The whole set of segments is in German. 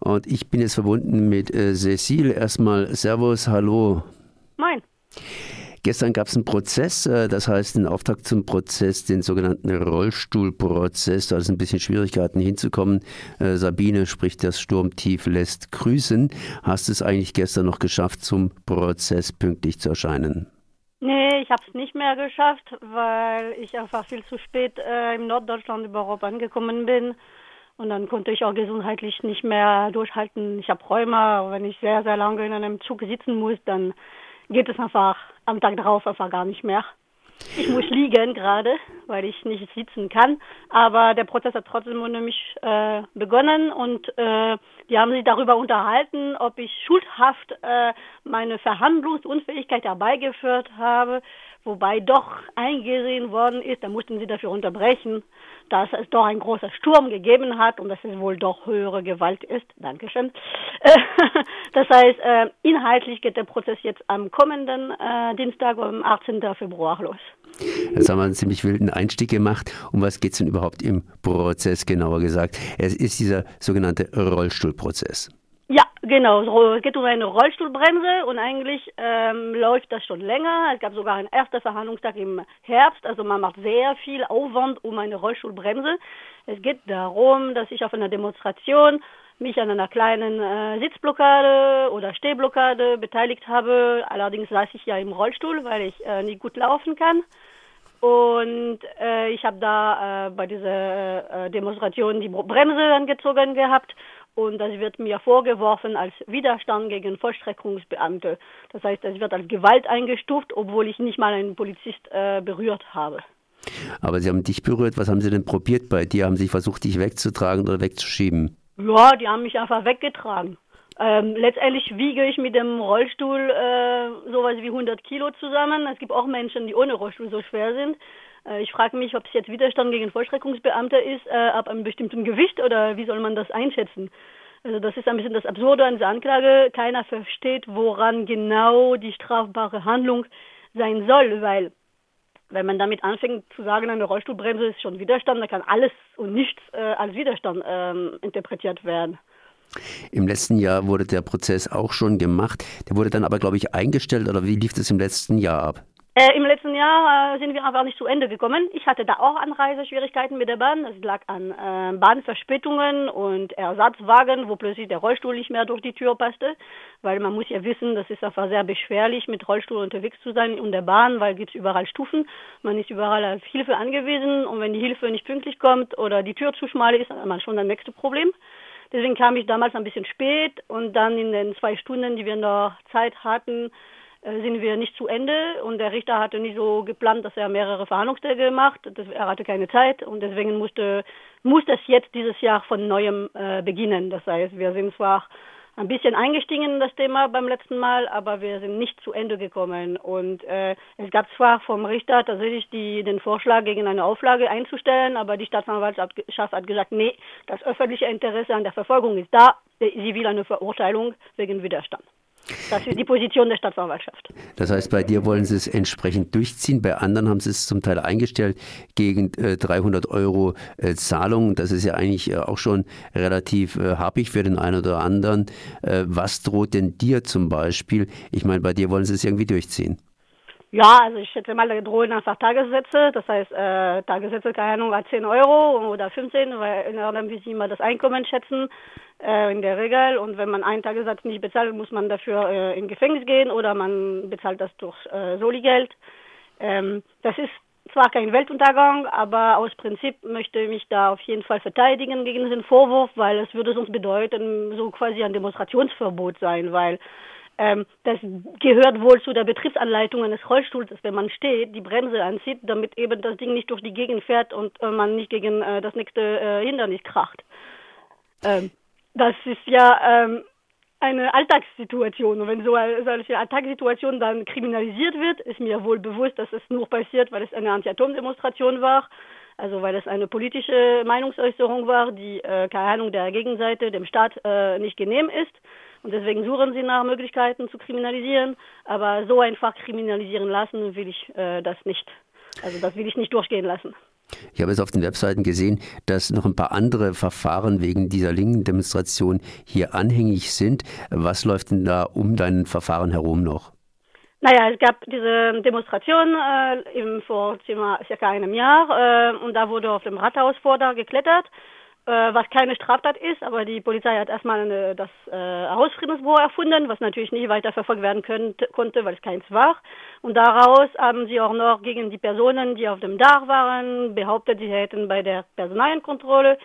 Und ich bin jetzt verbunden mit äh, Cecile. Erstmal Servus, hallo. Moin. Gestern gab es einen Prozess, äh, das heißt den Auftakt zum Prozess, den sogenannten Rollstuhlprozess. Da ist ein bisschen Schwierigkeiten hinzukommen. Äh, Sabine spricht, das Sturmtief lässt grüßen. Hast du es eigentlich gestern noch geschafft, zum Prozess pünktlich zu erscheinen? Nee, ich habe es nicht mehr geschafft, weil ich einfach viel zu spät äh, im Norddeutschland überhaupt angekommen bin. Und dann konnte ich auch gesundheitlich nicht mehr durchhalten. Ich habe Rheuma. Wenn ich sehr, sehr lange in einem Zug sitzen muss, dann geht es einfach am Tag darauf einfach gar nicht mehr. Ich muss liegen gerade, weil ich nicht sitzen kann. Aber der Prozess hat trotzdem ohne mich äh, begonnen und äh, die haben sich darüber unterhalten, ob ich schuldhaft äh, meine Verhandlungsunfähigkeit herbeigeführt habe, wobei doch eingesehen worden ist, da mussten sie dafür unterbrechen, dass es doch ein großer Sturm gegeben hat und dass es wohl doch höhere Gewalt ist. Dankeschön. das heißt, äh, inhaltlich geht der Prozess jetzt am kommenden äh, Dienstag, am 18. Februar los. Jetzt haben wir einen ziemlich wilden Einstieg gemacht. Um was geht es denn überhaupt im Prozess, genauer gesagt? Es ist dieser sogenannte Rollstuhlprozess. Ja, genau. Es geht um eine Rollstuhlbremse und eigentlich ähm, läuft das schon länger. Es gab sogar einen ersten Verhandlungstag im Herbst. Also man macht sehr viel Aufwand um eine Rollstuhlbremse. Es geht darum, dass ich auf einer Demonstration mich an einer kleinen äh, Sitzblockade oder Stehblockade beteiligt habe. Allerdings saß ich ja im Rollstuhl, weil ich äh, nicht gut laufen kann. Und äh, ich habe da äh, bei dieser äh, Demonstration die Bremse angezogen gehabt und das wird mir vorgeworfen als Widerstand gegen Vollstreckungsbeamte. Das heißt, es wird als Gewalt eingestuft, obwohl ich nicht mal einen Polizist äh, berührt habe. Aber Sie haben dich berührt. Was haben Sie denn probiert bei dir? Haben Sie versucht, dich wegzutragen oder wegzuschieben? Ja, die haben mich einfach weggetragen. Ähm, letztendlich wiege ich mit dem Rollstuhl äh, sowas wie 100 Kilo zusammen. Es gibt auch Menschen, die ohne Rollstuhl so schwer sind. Äh, ich frage mich, ob es jetzt Widerstand gegen Vollstreckungsbeamte ist, äh, ab einem bestimmten Gewicht oder wie soll man das einschätzen? Also das ist ein bisschen das Absurde an dieser Anklage. Keiner versteht, woran genau die strafbare Handlung sein soll, weil wenn man damit anfängt zu sagen, eine Rollstuhlbremse ist schon Widerstand, dann kann alles und nichts äh, als Widerstand ähm, interpretiert werden. Im letzten Jahr wurde der Prozess auch schon gemacht. Der wurde dann aber, glaube ich, eingestellt oder wie lief das im letzten Jahr ab? Äh, Im letzten Jahr äh, sind wir einfach nicht zu Ende gekommen. Ich hatte da auch Anreiseschwierigkeiten mit der Bahn. Das lag an äh, Bahnverspätungen und Ersatzwagen, wo plötzlich der Rollstuhl nicht mehr durch die Tür passte. Weil man muss ja wissen, das ist einfach sehr beschwerlich, mit Rollstuhl unterwegs zu sein in der Bahn, weil es überall Stufen. Man ist überall auf Hilfe angewiesen und wenn die Hilfe nicht pünktlich kommt oder die Tür zu schmal ist, dann hat man schon das nächste Problem. Deswegen kam ich damals ein bisschen spät und dann in den zwei Stunden, die wir noch Zeit hatten, sind wir nicht zu Ende und der Richter hatte nicht so geplant, dass er mehrere Verhandlungstage macht. Das, er hatte keine Zeit und deswegen musste muss das jetzt dieses Jahr von neuem äh, beginnen. Das heißt, wir sind zwar ein bisschen eingestiegen in das Thema beim letzten Mal, aber wir sind nicht zu Ende gekommen. Und äh, es gab zwar vom Richter tatsächlich die, den Vorschlag, gegen eine Auflage einzustellen, aber die Staatsanwaltschaft hat gesagt, nee, das öffentliche Interesse an der Verfolgung ist da. Sie will eine Verurteilung wegen Widerstand. Das ist die Position der Staatsanwaltschaft. Das heißt, bei dir wollen sie es entsprechend durchziehen, bei anderen haben sie es zum Teil eingestellt gegen äh, 300 Euro äh, Zahlung. Das ist ja eigentlich äh, auch schon relativ äh, happig für den einen oder anderen. Äh, was droht denn dir zum Beispiel? Ich meine, bei dir wollen sie es irgendwie durchziehen. Ja, also ich schätze mal, da drohen einfach Tagessätze. Das heißt, äh, Tagessätze, keine Ahnung, 10 Euro oder 15, weil in Irland, wie sie immer das Einkommen schätzen, äh, in der Regel. Und wenn man einen Tagessatz nicht bezahlt, muss man dafür äh, in Gefängnis gehen oder man bezahlt das durch äh, Soli-Geld. Ähm, das ist zwar kein Weltuntergang, aber aus Prinzip möchte ich mich da auf jeden Fall verteidigen gegen diesen Vorwurf, weil es würde sonst bedeuten, so quasi ein Demonstrationsverbot sein, weil ähm, das gehört wohl zu der Betriebsanleitung eines Rollstuhls, dass wenn man steht, die Bremse anzieht, damit eben das Ding nicht durch die Gegend fährt und äh, man nicht gegen äh, das nächste äh, Hindernis kracht. Ähm, das ist ja ähm, eine Alltagssituation. Und wenn so eine solche Alltagssituation dann kriminalisiert wird, ist mir wohl bewusst, dass es nur passiert, weil es eine Anti-Atom-Demonstration war. Also weil es eine politische Meinungsäußerung war, die, äh, keine Ahnung, der Gegenseite, dem Staat äh, nicht genehm ist. Und deswegen suchen sie nach Möglichkeiten zu kriminalisieren. Aber so einfach kriminalisieren lassen will ich äh, das nicht. Also das will ich nicht durchgehen lassen. Ich habe es auf den Webseiten gesehen, dass noch ein paar andere Verfahren wegen dieser linken Demonstration hier anhängig sind. Was läuft denn da um dein Verfahren herum noch? Naja, es gab diese Demonstration äh, im, vor circa einem Jahr äh, und da wurde auf dem Rathaus vor da geklettert was keine Straftat ist, aber die Polizei hat erstmal eine, das äh, Hausfriedensbüro erfunden, was natürlich nicht weiter verfolgt werden könnte, konnte, weil es keins war. Und daraus haben sie auch noch gegen die Personen, die auf dem Dach waren, behauptet, sie hätten bei der Personalienkontrolle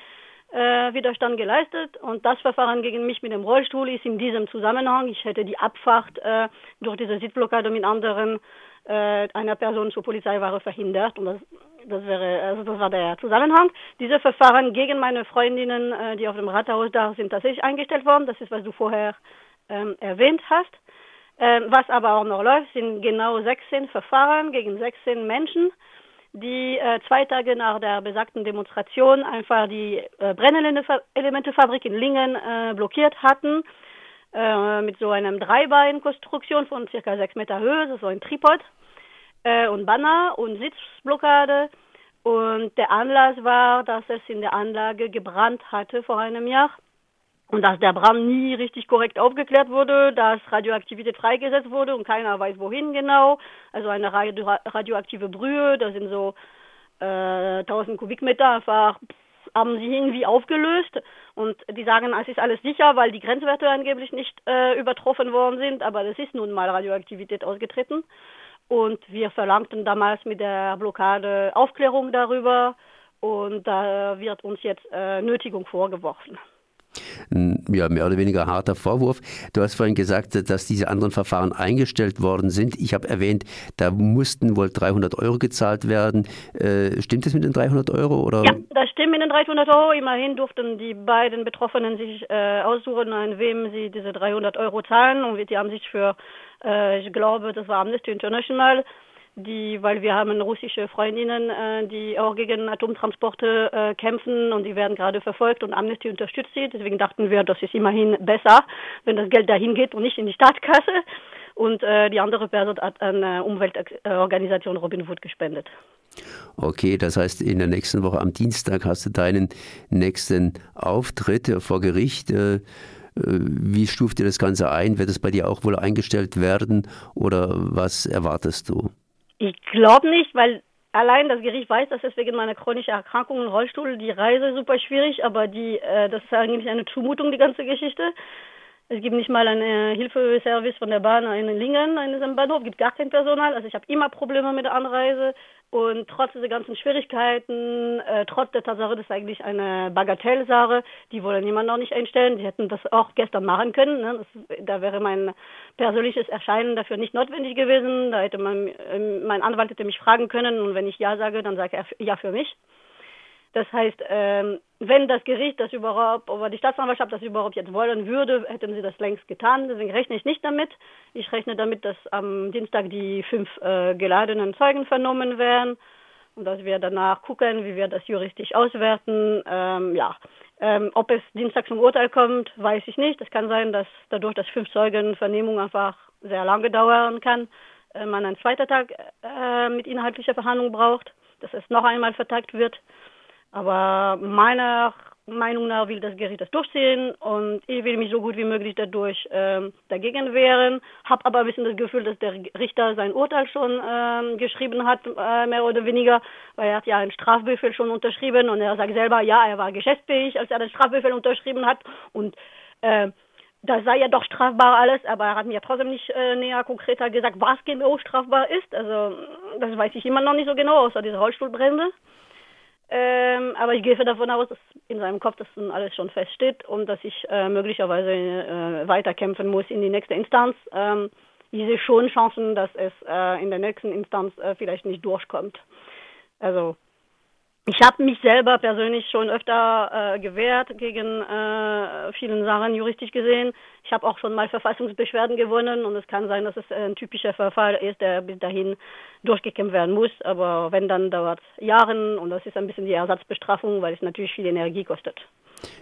äh, Widerstand geleistet. Und das Verfahren gegen mich mit dem Rollstuhl ist in diesem Zusammenhang. Ich hätte die Abfahrt äh, durch diese Sitzblockade mit anderen äh, einer Person zur Polizeiware verhindert. Und das das wäre, also das war der Zusammenhang. Diese Verfahren gegen meine Freundinnen, äh, die auf dem Rathaus da sind, tatsächlich eingestellt worden. Das ist, was du vorher ähm, erwähnt hast. Ähm, was aber auch noch läuft, sind genau 16 Verfahren gegen 16 Menschen, die äh, zwei Tage nach der besagten Demonstration einfach die äh, Brennelementefabrik in Lingen äh, blockiert hatten. Äh, mit so einem Dreibeinkonstruktion von circa sechs Meter Höhe, das ist so ein Tripod äh, und Banner und Sitzblockade. Und der Anlass war, dass es in der Anlage gebrannt hatte vor einem Jahr und dass der Brand nie richtig korrekt aufgeklärt wurde, dass Radioaktivität freigesetzt wurde und keiner weiß wohin genau. Also eine radio radioaktive Brühe, da sind so äh, 1000 Kubikmeter einfach haben sie irgendwie aufgelöst und die sagen, es ist alles sicher, weil die Grenzwerte angeblich nicht äh, übertroffen worden sind, aber es ist nun mal Radioaktivität ausgetreten. Und wir verlangten damals mit der Blockade Aufklärung darüber und da wird uns jetzt äh, Nötigung vorgeworfen. Ja, mehr oder weniger harter Vorwurf. Du hast vorhin gesagt, dass diese anderen Verfahren eingestellt worden sind. Ich habe erwähnt, da mussten wohl 300 Euro gezahlt werden. Äh, stimmt das mit den 300 Euro? Oder? Ja, das stimmt mit den 300 Euro. Immerhin durften die beiden Betroffenen sich äh, aussuchen, an wem sie diese 300 Euro zahlen. Und die haben sich für äh, ich glaube, das war Amnesty International, die, weil wir haben russische Freundinnen, äh, die auch gegen Atomtransporte äh, kämpfen und die werden gerade verfolgt und Amnesty unterstützt sie. Deswegen dachten wir, das ist immerhin besser, wenn das Geld dahin geht und nicht in die Staatskasse. Und äh, die andere Person hat an äh, Umweltorganisation Robin Hood gespendet. Okay, das heißt, in der nächsten Woche am Dienstag hast du deinen nächsten Auftritt vor Gericht. Äh, äh, wie stuft ihr das Ganze ein? Wird es bei dir auch wohl eingestellt werden oder was erwartest du? Ich glaube nicht, weil allein das Gericht weiß, dass es wegen meiner chronischen Erkrankung im Rollstuhl die Reise super schwierig, aber die, äh, das ist eigentlich eine Zumutung, die ganze Geschichte. Es gibt nicht mal einen Hilfeservice von der Bahn in Lingen, in diesem Bahnhof, es gibt gar kein Personal. Also ich habe immer Probleme mit der Anreise. Und trotz dieser ganzen Schwierigkeiten, äh, trotz der Tatsache, das ist eigentlich eine Bagatellsache, die wollen niemand noch nicht einstellen. Die hätten das auch gestern machen können. Ne? Das, da wäre mein persönliches Erscheinen dafür nicht notwendig gewesen. Da hätte man, äh, mein Anwalt hätte mich fragen können und wenn ich Ja sage, dann sage er Ja für mich. Das heißt, ähm, wenn das Gericht das überhaupt, oder die Staatsanwaltschaft das überhaupt jetzt wollen würde, hätten sie das längst getan. Deswegen rechne ich nicht damit. Ich rechne damit, dass am Dienstag die fünf äh, geladenen Zeugen vernommen werden und dass wir danach gucken, wie wir das juristisch auswerten. Ähm, ja, ähm, ob es Dienstag zum Urteil kommt, weiß ich nicht. Es kann sein, dass dadurch, dass fünf Zeugen Vernehmung einfach sehr lange dauern kann, äh, man einen zweiten Tag äh, mit inhaltlicher Verhandlung braucht, dass es noch einmal vertagt wird. Aber meiner Meinung nach will das Gericht das durchziehen und ich will mich so gut wie möglich dadurch ähm, dagegen wehren. Habe aber ein bisschen das Gefühl, dass der Richter sein Urteil schon ähm, geschrieben hat, äh, mehr oder weniger, weil er hat ja einen Strafbefehl schon unterschrieben und er sagt selber, ja, er war geschäftsfähig, als er den Strafbefehl unterschrieben hat und äh, das sei ja doch strafbar alles, aber er hat mir trotzdem nicht äh, näher konkreter gesagt, was genau strafbar ist. Also das weiß ich immer noch nicht so genau, außer diese Rollstuhlbrände. Ähm, aber ich gehe davon aus, dass in seinem Kopf das alles schon feststeht und dass ich äh, möglicherweise äh, weiterkämpfen muss in die nächste Instanz. Ähm, ich sehe schon Chancen, dass es äh, in der nächsten Instanz äh, vielleicht nicht durchkommt. Also ich habe mich selber persönlich schon öfter äh, gewehrt gegen äh, vielen Sachen juristisch gesehen. Ich habe auch schon mal Verfassungsbeschwerden gewonnen und es kann sein, dass es ein typischer Verfall ist, der bis dahin durchgekämpft werden muss. Aber wenn, dann dauert es Jahre und das ist ein bisschen die Ersatzbestrafung, weil es natürlich viel Energie kostet.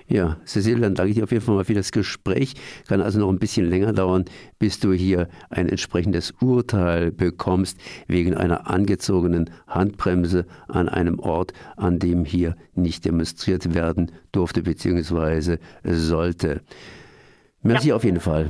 Ja, Cecile, dann danke ich dir auf jeden Fall mal für das Gespräch. Kann also noch ein bisschen länger dauern, bis du hier ein entsprechendes Urteil bekommst wegen einer angezogenen Handbremse an einem Ort, an dem hier nicht demonstriert werden durfte bzw. sollte. Merci ja. auf jeden Fall.